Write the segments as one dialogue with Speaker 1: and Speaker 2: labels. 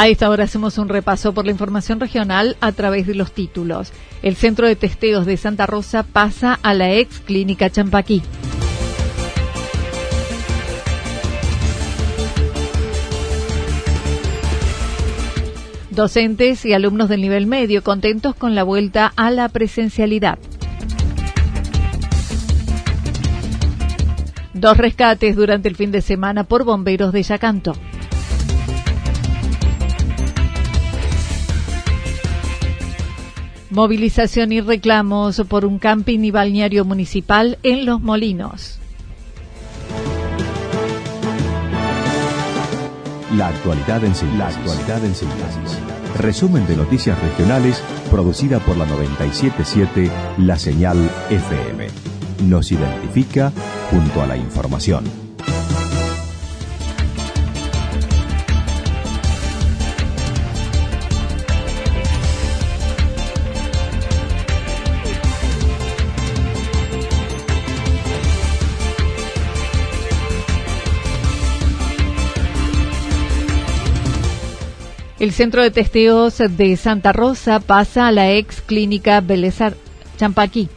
Speaker 1: A esta hora hacemos un repaso por la información regional a través de los títulos. El Centro de Testeos de Santa Rosa pasa a la ex Clínica Champaquí. Docentes y alumnos del nivel medio contentos con la vuelta a la presencialidad. Dos rescates durante el fin de semana por bomberos de Yacanto. Movilización y reclamos por un camping y balneario municipal en Los Molinos.
Speaker 2: La actualidad en síntesis. La actualidad en síntesis. Resumen de noticias regionales producida por la 977 La Señal FM. Nos identifica junto a la información.
Speaker 1: El centro de testeos de Santa Rosa pasa a la ex clínica Belezar Champaquí.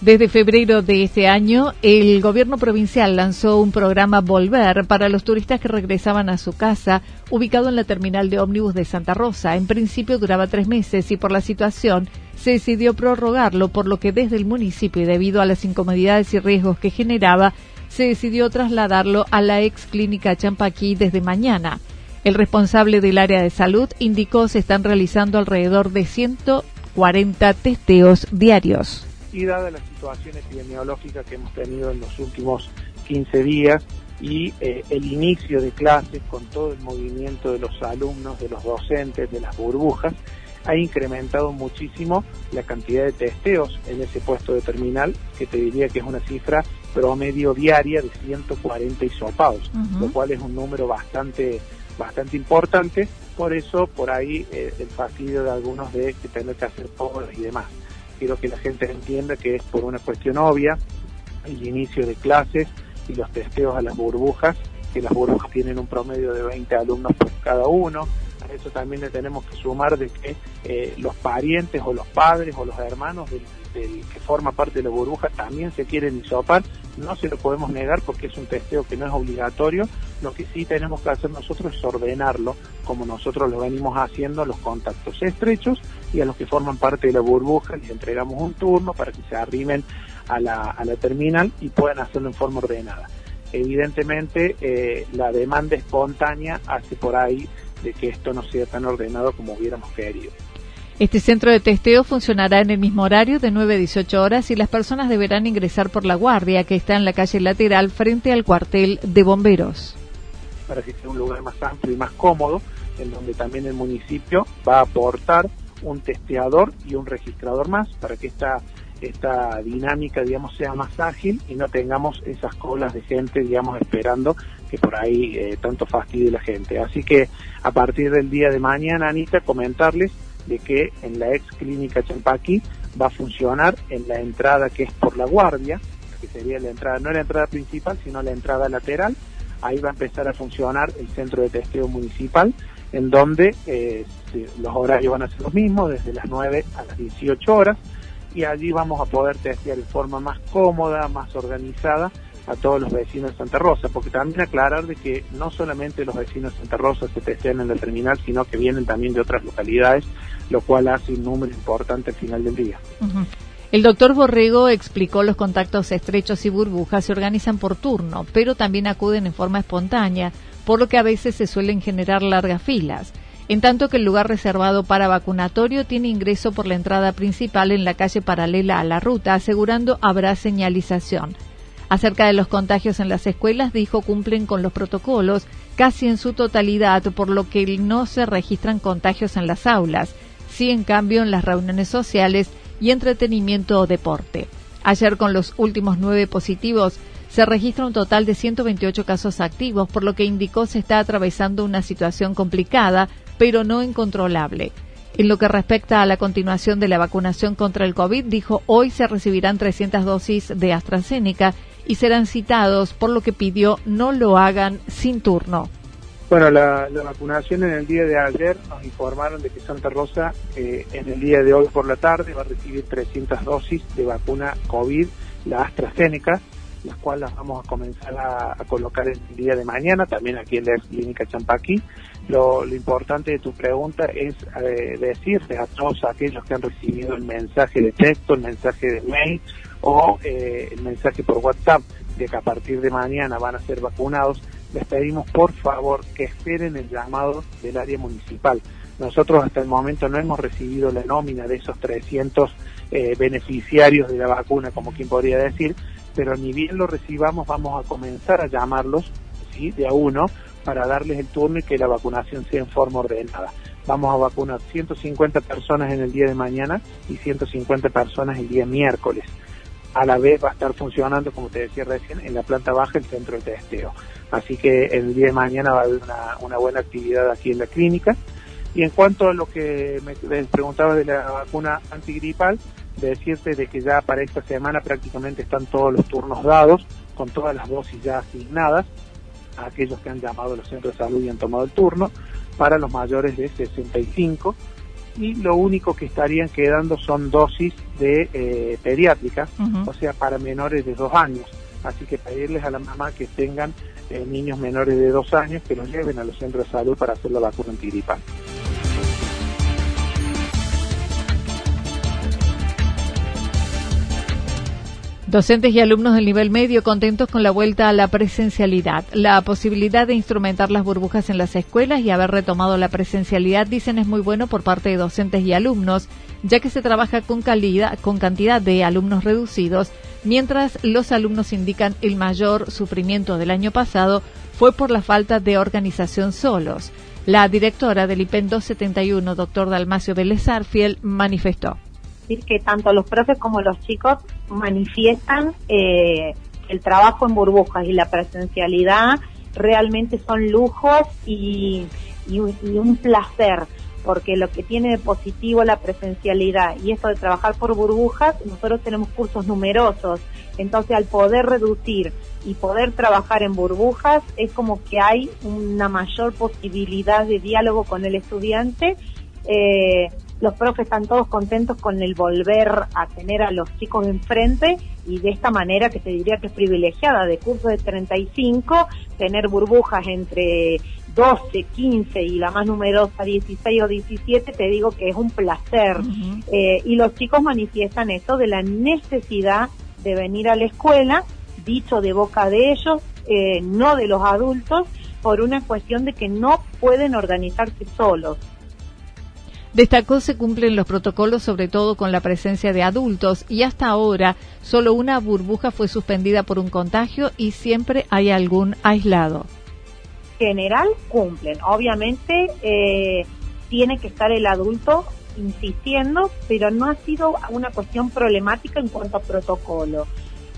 Speaker 1: Desde febrero de este año, el gobierno provincial lanzó un programa Volver para los turistas que regresaban a su casa, ubicado en la terminal de ómnibus de Santa Rosa. En principio duraba tres meses y por la situación se decidió prorrogarlo, por lo que desde el municipio debido a las incomodidades y riesgos que generaba, se decidió trasladarlo a la ex clínica Champaquí desde mañana. El responsable del área de salud indicó se están realizando alrededor de 140 testeos diarios.
Speaker 3: Y dada la situación epidemiológica que hemos tenido en los últimos 15 días y eh, el inicio de clases con todo el movimiento de los alumnos, de los docentes, de las burbujas, ha incrementado muchísimo la cantidad de testeos en ese puesto de terminal, que te diría que es una cifra promedio diaria de 140 hisopados, lo cual es un número bastante bastante importante, por eso por ahí eh, el fastidio de algunos de que tener que hacer pobres y demás. Quiero que la gente entienda que es por una cuestión obvia el inicio de clases y los testeos a las burbujas, que las burbujas tienen un promedio de 20 alumnos por cada uno. A eso también le tenemos que sumar de que eh, los parientes o los padres o los hermanos del, del, que forma parte de la burbuja también se quieren hisopar no se lo podemos negar porque es un testeo que no es obligatorio. Lo que sí tenemos que hacer nosotros es ordenarlo, como nosotros lo venimos haciendo, los contactos estrechos y a los que forman parte de la burbuja les entregamos un turno para que se arrimen a la, a la terminal y puedan hacerlo en forma ordenada. Evidentemente, eh, la demanda espontánea hace por ahí de que esto no sea tan ordenado como hubiéramos querido.
Speaker 1: Este centro de testeo funcionará en el mismo horario de 9 a 18 horas y las personas deberán ingresar por la guardia que está en la calle lateral frente al cuartel de bomberos.
Speaker 3: Para que sea un lugar más amplio y más cómodo, en donde también el municipio va a aportar un testeador y un registrador más para que esta, esta dinámica, digamos, sea más ágil y no tengamos esas colas de gente, digamos, esperando que por ahí eh, tanto fastidie la gente. Así que a partir del día de mañana, Anita, comentarles de que en la ex clínica Champaqui va a funcionar en la entrada que es por la guardia, que sería la entrada, no la entrada principal, sino la entrada lateral. Ahí va a empezar a funcionar el centro de testeo municipal, en donde eh, los horarios van a ser los mismos, desde las 9 a las 18 horas, y allí vamos a poder testear de forma más cómoda, más organizada a todos los vecinos de Santa Rosa, porque también aclarar de que no solamente los vecinos de Santa Rosa se testean en la terminal, sino que vienen también de otras localidades, lo cual hace un número importante al final del día.
Speaker 1: El doctor Borrego explicó los contactos estrechos y burbujas se organizan por turno, pero también acuden en forma espontánea, por lo que a veces se suelen generar largas filas. En tanto que el lugar reservado para vacunatorio tiene ingreso por la entrada principal en la calle paralela a la ruta, asegurando habrá señalización. Acerca de los contagios en las escuelas, dijo cumplen con los protocolos casi en su totalidad, por lo que no se registran contagios en las aulas, sí en cambio en las reuniones sociales y entretenimiento o deporte. Ayer con los últimos nueve positivos se registra un total de 128 casos activos, por lo que indicó se está atravesando una situación complicada, pero no incontrolable. En lo que respecta a la continuación de la vacunación contra el COVID, dijo hoy se recibirán 300 dosis de AstraZeneca y serán citados, por lo que pidió no lo hagan sin turno.
Speaker 3: Bueno, la, vacunación en el día de ayer nos informaron de que Santa Rosa eh, en el día de hoy por la tarde va a recibir 300 dosis de vacuna COVID, la AstraZeneca, las cuales vamos a comenzar a, colocar el día de mañana, también aquí en la clínica Champaquí. Lo, importante de tu pregunta es eh, a todos aquellos que han recibido el mensaje de texto, el mensaje de mail o eh, el mensaje por WhatsApp de que a partir de mañana van a ser vacunados, les pedimos por favor que esperen el llamado del área municipal. Nosotros hasta el momento no hemos recibido la nómina de esos 300 eh, beneficiarios de la vacuna, como quien podría decir, pero ni bien lo recibamos vamos a comenzar a llamarlos ¿sí? de a uno para darles el turno y que la vacunación sea en forma ordenada. Vamos a vacunar 150 personas en el día de mañana y 150 personas el día miércoles a la vez va a estar funcionando, como te decía recién, en la planta baja el centro de testeo. Así que el día de mañana va a haber una, buena actividad aquí en la clínica. Y en cuanto a lo que me preguntaba de la vacuna antigripal, de decirte de que ya para esta semana prácticamente están todos los turnos dados, con todas las dosis ya asignadas a aquellos que han llamado a los centros de salud y han tomado el turno, para los mayores de 65 y lo único que estarían quedando son dosis de eh, pediátrica, o sea, para menores de dos años. Así que pedirles a la mamá que tengan eh, niños menores de dos años que los lleven a los centros de salud para hacer la vacuna antigripal.
Speaker 1: Docentes y alumnos del nivel medio contentos con la vuelta a la presencialidad. La posibilidad de instrumentar las burbujas en las escuelas y haber retomado la presencialidad, dicen, es muy bueno por parte de docentes y alumnos, ya que se trabaja con, calidad, con cantidad de alumnos reducidos, mientras los alumnos indican el mayor sufrimiento del año pasado fue por la falta de organización solos. La directora del IPEN 271, doctor Dalmacio Vélez Fiel, manifestó
Speaker 4: que tanto los profes como los chicos manifiestan eh, el trabajo en burbujas y la presencialidad realmente son lujos y, un placer porque lo que tiene de positivo la presencialidad y esto de trabajar por burbujas, nosotros tenemos cursos numerosos, entonces al poder reducir y poder trabajar en burbujas es como que hay una mayor posibilidad de diálogo con el estudiante eh, los profes están todos contentos con el volver a tener a los chicos enfrente y de esta manera que te diría que es privilegiada, de curso de 35, tener burbujas entre 12, 15 y la más numerosa 16 o 17, te digo que es un placer. Eh, y los chicos manifiestan esto de la necesidad de venir a la escuela, dicho de boca de ellos, eh, no de los adultos, por una cuestión de que no pueden organizarse solos.
Speaker 1: Destacó se cumplen los protocolos sobre todo con la presencia de adultos y hasta ahora solo una burbuja fue suspendida por un contagio y siempre hay algún aislado.
Speaker 4: General cumplen, obviamente eh, tiene que estar el adulto insistiendo, pero no ha sido una cuestión problemática en cuanto a protocolo.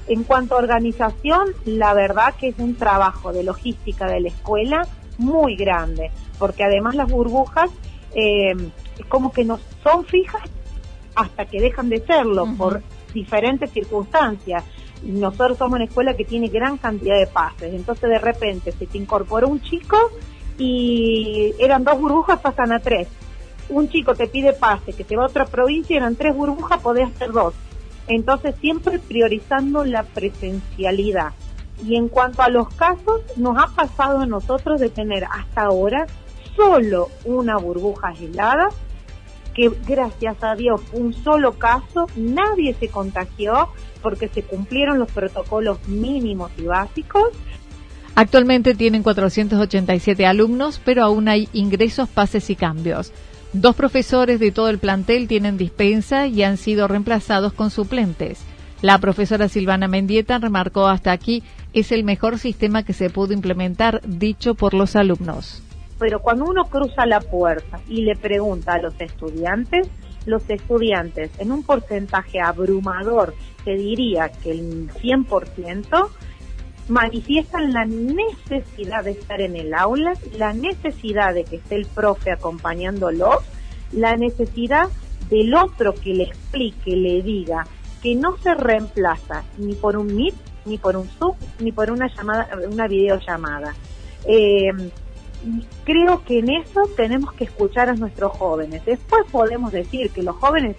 Speaker 4: En cuanto a organización, la verdad que es un trabajo de logística de la escuela muy grande, porque además las burbujas eh, es como que no son fijas hasta que dejan de serlo por diferentes circunstancias. Nosotros somos una escuela que tiene gran cantidad de pases, entonces de repente se te incorpora un chico y eran dos burbujas, pasan a tres. Un chico te pide pase, que te va a otra provincia, eran tres burbujas, podés hacer dos. Entonces, siempre priorizando la presencialidad. Y en cuanto a los casos, nos ha pasado a nosotros de tener hasta ahora solo una burbuja aislada, que gracias a Dios un solo caso, nadie se contagió porque se cumplieron los protocolos mínimos y básicos.
Speaker 1: Actualmente tienen 487 alumnos, pero aún hay ingresos, pases y cambios. Dos profesores de todo el plantel tienen dispensa y han sido reemplazados con suplentes. La profesora Silvana Mendieta remarcó hasta aquí es el mejor sistema que se pudo implementar, dicho por los alumnos.
Speaker 4: Pero cuando uno cruza la puerta y le pregunta a los estudiantes, los estudiantes en un porcentaje abrumador, te diría que el 100%, manifiestan la necesidad de estar en el aula, la necesidad de que esté el profe acompañándolos, la necesidad del otro que le explique, le diga que no se reemplaza ni por un Meet, ni por un Zoom, ni por una llamada, una videollamada. Eh, creo que en eso tenemos que escuchar a nuestros jóvenes. Después podemos decir que los jóvenes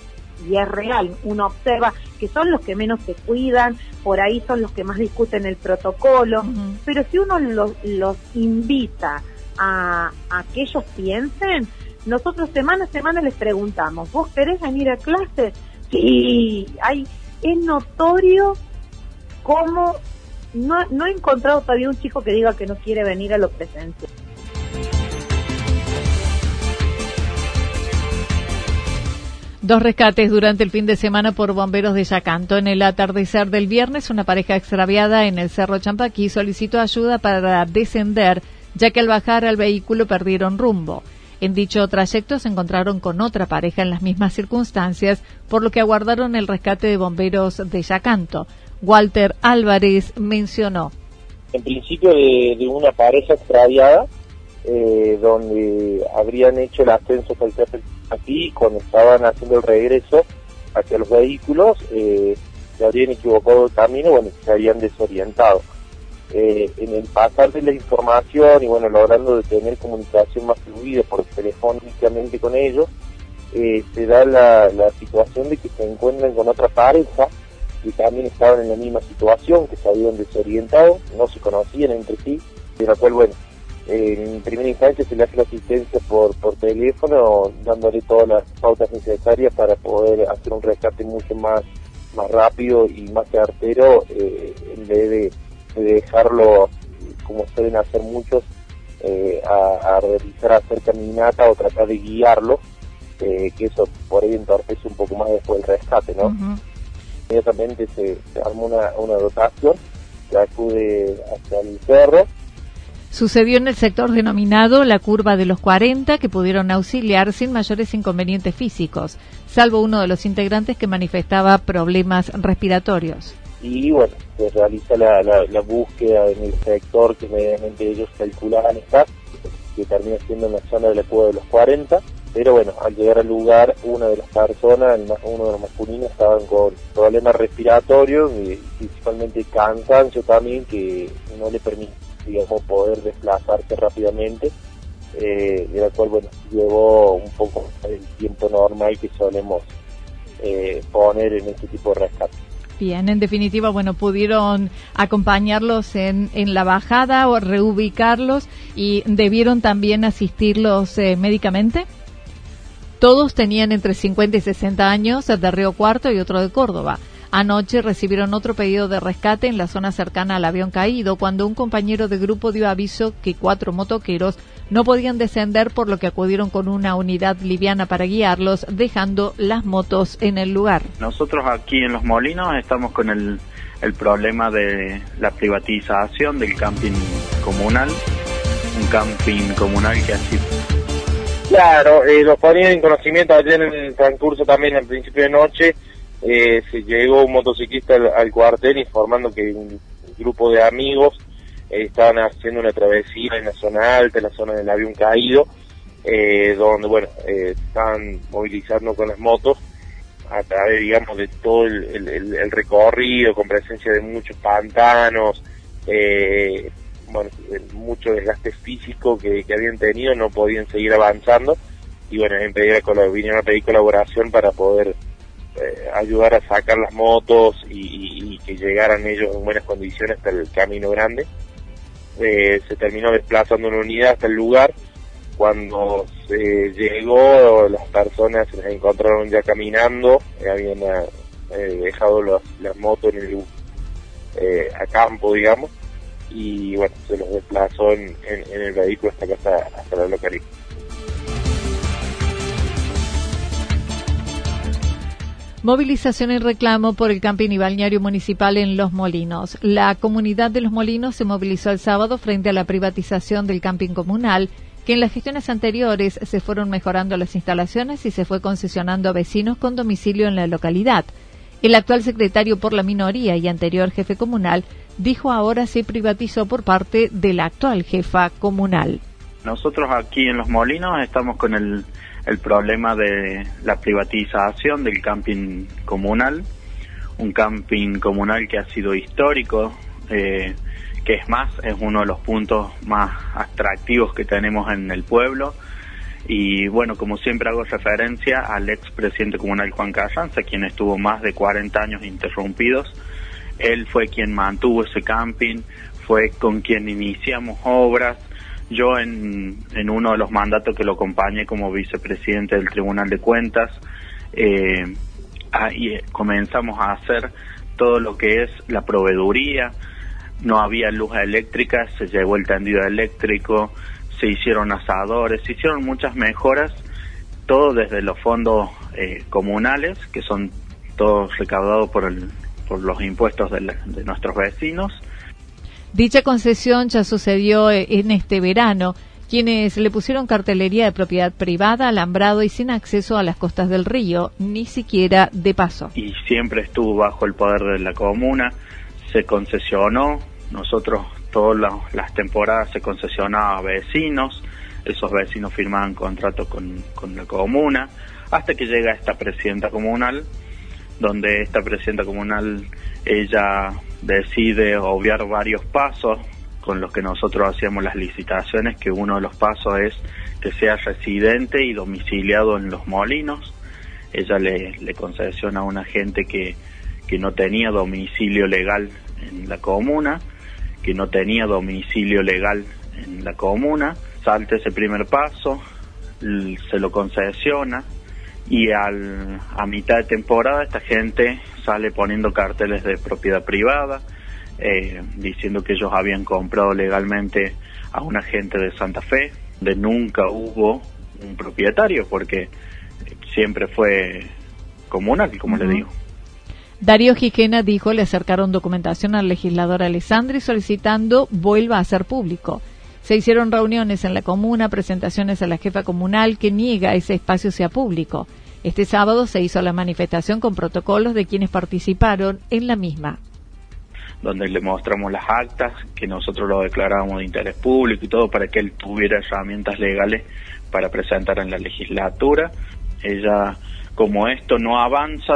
Speaker 4: y es real, uno observa que son los que menos se cuidan, por ahí son los que más discuten el protocolo, pero si uno los, los invita a, a, que ellos piensen, nosotros semana a semana les preguntamos, ¿vos querés venir a clase? Sí, hay, es notorio cómo no, no he encontrado todavía un chico que diga que no quiere venir a lo presencial.
Speaker 1: Dos rescates durante el fin de semana por bomberos de Yacanto. En el atardecer del viernes, una pareja extraviada en el Cerro Champaquí solicitó ayuda para descender, ya que al bajar al vehículo perdieron rumbo. En dicho trayecto se encontraron con otra pareja en las mismas circunstancias, por lo que aguardaron el rescate de bomberos de Yacanto. Walter Álvarez mencionó.
Speaker 5: En principio de, una pareja extraviada, eh, donde habrían hecho el ascenso al Cerro aquí cuando estaban haciendo el regreso hacia los vehículos eh, se habían equivocado el camino, bueno, se habían desorientado. Eh, en el pasar de la información y bueno, logrando de tener comunicación más fluida por telefónicamente con ellos, eh, se da la, la situación de que se encuentran con otra pareja que también estaban en la misma situación, que se habían desorientado, no se conocían entre sí, de la cual, bueno, en primera instancia se le hace la asistencia por, por teléfono, dándole todas las pautas necesarias para poder hacer un rescate mucho más, más rápido y más certero, eh, en vez de, dejarlo, como suelen hacer muchos, eh, a, realizar, hacer caminata o tratar de guiarlo, eh, que eso por ahí entorpece un poco más después del rescate, ¿no? Inmediatamente se, se arma una, una dotación que acude hacia el cerro
Speaker 1: Sucedió en el sector denominado la curva de los 40, que pudieron auxiliar sin mayores inconvenientes físicos, salvo uno de los integrantes que manifestaba problemas respiratorios.
Speaker 5: Y bueno, se realiza la, búsqueda en el sector que medianamente ellos calculaban estar, que termina siendo en la zona de la curva de los 40, pero bueno, al llegar al lugar, una de las personas, uno de los masculinos, estaban con problemas respiratorios y principalmente cansancio también, que no le permite digamos, poder desplazarse rápidamente, eh, de la cual, bueno, llevó un poco el tiempo normal que solemos eh, poner en este tipo de rescate.
Speaker 1: Bien, en definitiva, bueno, pudieron acompañarlos en, en la bajada o reubicarlos y debieron también asistirlos eh, médicamente. Todos tenían entre 50 y 60 años, de Río Cuarto y otro de Córdoba. Anoche recibieron otro pedido de rescate en la zona cercana al avión caído cuando un compañero de grupo dio aviso que cuatro motoqueros no podían descender por lo que acudieron con una unidad liviana para guiarlos, dejando las motos en el lugar.
Speaker 6: Nosotros aquí en Los Molinos estamos con el, el problema de la privatización del camping comunal, un camping comunal que así
Speaker 5: Claro, eh, lo ponían en conocimiento ayer en el transcurso también al principio de noche eh, se llegó un motociclista al, cuartel informando que un grupo de amigos eh, estaban haciendo una travesía en la zona alta, en la zona del avión caído, eh, donde, bueno, eh, estaban movilizando con las motos a través, digamos, de todo el, recorrido, con presencia de muchos pantanos, bueno, mucho desgaste físico que, habían tenido, no podían seguir avanzando y bueno, vinieron a pedir colaboración para poder eh, ayudar a sacar las motos y, que llegaran ellos en buenas condiciones hasta el camino grande. Eh, se terminó desplazando una unidad hasta el lugar. Cuando se llegó, las personas se las encontraron ya caminando, habían dejado las motos en el, a campo, digamos, y bueno, se los desplazó en, el vehículo hasta acá, hasta la localidad.
Speaker 1: Movilización y reclamo por el camping y balneario municipal en Los Molinos. La comunidad de Los Molinos se movilizó el sábado frente a la privatización del camping comunal, que en las gestiones anteriores se fueron mejorando las instalaciones y se fue concesionando a vecinos con domicilio en la localidad. El actual secretario por la minoría y anterior jefe comunal dijo ahora se privatizó por parte de la actual jefa comunal.
Speaker 6: Nosotros aquí en Los Molinos estamos con el el problema de la privatización del camping comunal, un camping comunal que ha sido histórico, eh, que es más, es uno de los puntos más atractivos que tenemos en el pueblo. Y bueno, como siempre hago referencia al ex presidente comunal Juan Carranza, quien estuvo más de 40 años interrumpidos. Él fue quien mantuvo ese camping, fue con quien iniciamos obras, yo en, uno de los mandatos que lo acompañé como vicepresidente del Tribunal de Cuentas, eh, ahí comenzamos a hacer todo lo que es la proveeduría, no había luz eléctrica, se llevó el tendido eléctrico, se hicieron asadores, se hicieron muchas mejoras, todo desde los fondos eh, comunales, que son todos recaudados por, el, por los impuestos de, de nuestros vecinos,
Speaker 1: Dicha concesión ya sucedió eh, en este verano, quienes le pusieron cartelería de propiedad privada, alambrado y sin acceso a las costas del río, ni siquiera de paso.
Speaker 6: Y siempre estuvo bajo el poder de la comuna, se concesionó, nosotros todas las temporadas se concesionaba a vecinos, esos vecinos firmaban contratos con, con la comuna, hasta que llega esta presidenta comunal, donde esta presidenta comunal, ella decide obviar varios pasos con los que nosotros hacíamos las licitaciones, que uno de los pasos es que sea residente y domiciliado en los molinos. Ella le, le concesiona a una gente que, que no tenía domicilio legal en la comuna, que no tenía domicilio legal en la comuna, salta ese primer paso, se lo concesiona y al, a mitad de temporada esta gente sale poniendo carteles de propiedad privada, eh, diciendo que ellos habían comprado legalmente a una gente de Santa Fe, de nunca hubo un propietario, porque siempre fue comunal, como le digo.
Speaker 1: Darío Gijena dijo le acercaron documentación al legislador Alessandri solicitando vuelva a ser público. Se hicieron reuniones en la comuna, presentaciones a la jefa comunal que niega ese espacio sea público. Este sábado se hizo la manifestación con protocolos de quienes participaron en la misma.
Speaker 6: Donde le mostramos las actas, que nosotros lo declarábamos de interés público y todo para que él tuviera herramientas legales para presentar en la legislatura. Ella, como esto no avanza,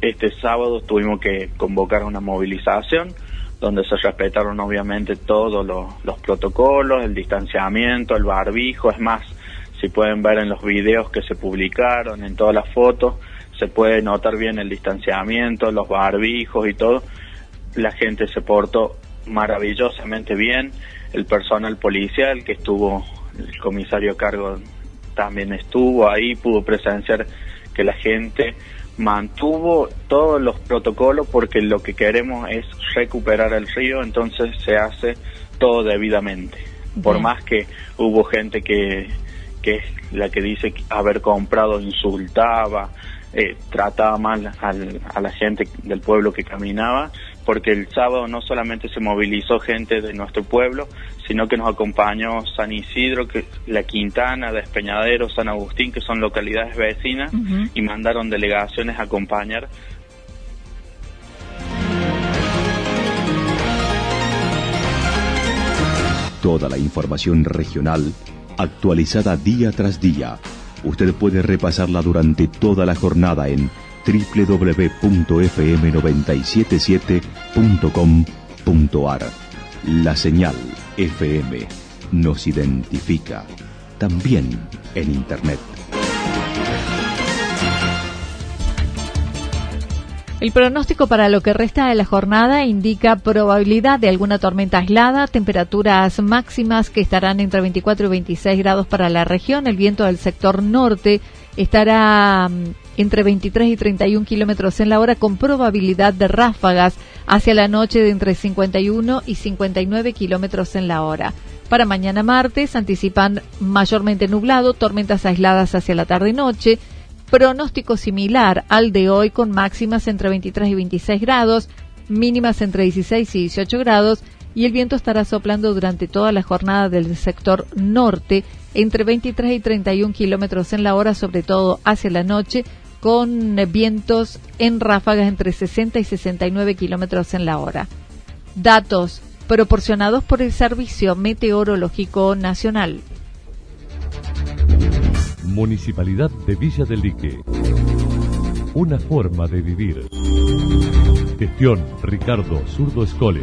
Speaker 6: este sábado tuvimos que convocar una movilización donde se respetaron obviamente todos los, protocolos, el distanciamiento, el barbijo, es más, si pueden ver en los videos que se publicaron, en todas las fotos, se puede notar bien el distanciamiento, los barbijos y todo. La gente se portó maravillosamente bien, el personal policial que estuvo, el comisario a cargo también estuvo ahí, pudo presenciar que la gente mantuvo todos los protocolos porque lo que queremos es recuperar el río, entonces se hace todo debidamente. Por más que hubo gente que, que es la que dice haber comprado insultaba, eh, trataba mal a la gente del pueblo que caminaba, porque el sábado no solamente se movilizó gente de nuestro pueblo, sino que nos acompañó San Isidro, que la Quintana, Despeñadero, San Agustín, que son localidades vecinas, y mandaron delegaciones a acompañar.
Speaker 2: Toda la información regional actualizada día tras día. Usted puede repasarla durante toda la jornada en www.fm977.com.ar. La señal FM nos identifica también en Internet.
Speaker 1: El pronóstico para lo que resta de la jornada indica probabilidad de alguna tormenta aislada, temperaturas máximas que estarán entre 24 y 26 grados para la región. El viento del sector norte estará mm, entre 23 y 31 kilómetros en la hora con probabilidad de ráfagas hacia la noche de entre 51 y 59 kilómetros en la hora. Para mañana martes anticipan mayormente nublado, tormentas aisladas hacia la tarde y noche pronóstico similar al de hoy con máximas entre 23 y 26 grados, mínimas entre 16 y 18 grados y el viento estará soplando durante toda la jornada del sector norte entre 23 y 31 kilómetros en la hora, sobre todo hacia la noche, con vientos en ráfagas entre 60 y 69 kilómetros en la hora. Datos proporcionados por el Servicio Meteorológico Nacional.
Speaker 7: Municipalidad de Villa del Lique. Una forma de vivir. Gestión Ricardo Zurdo Escole.